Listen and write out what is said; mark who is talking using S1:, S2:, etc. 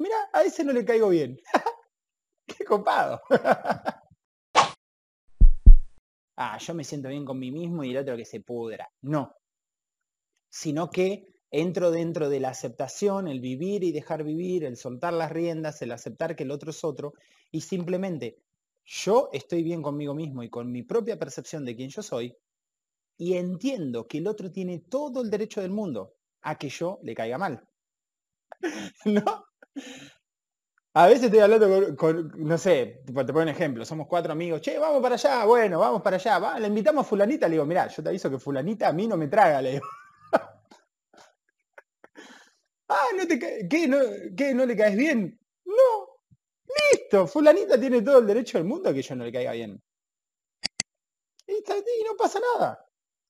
S1: mira, a ese no le caigo bien. Qué copado. ah, yo me siento bien con mí mismo y el otro que se pudra. No. Sino que entro dentro de la aceptación, el vivir y dejar vivir, el soltar las riendas, el aceptar que el otro es otro y simplemente yo estoy bien conmigo mismo y con mi propia percepción de quién yo soy y entiendo que el otro tiene todo el derecho del mundo a que yo le caiga mal. ¿No? A veces estoy hablando con, no sé, te pongo un ejemplo, somos cuatro amigos, che, vamos para allá, bueno, vamos para allá, va, le invitamos a fulanita, le digo, mira, yo te aviso que fulanita a mí no me traga, le digo. ah, ¿no te ¿qué, no, ¿qué, no le caes bien? No, listo, fulanita tiene todo el derecho del mundo a que yo no le caiga bien. Y, y no pasa nada.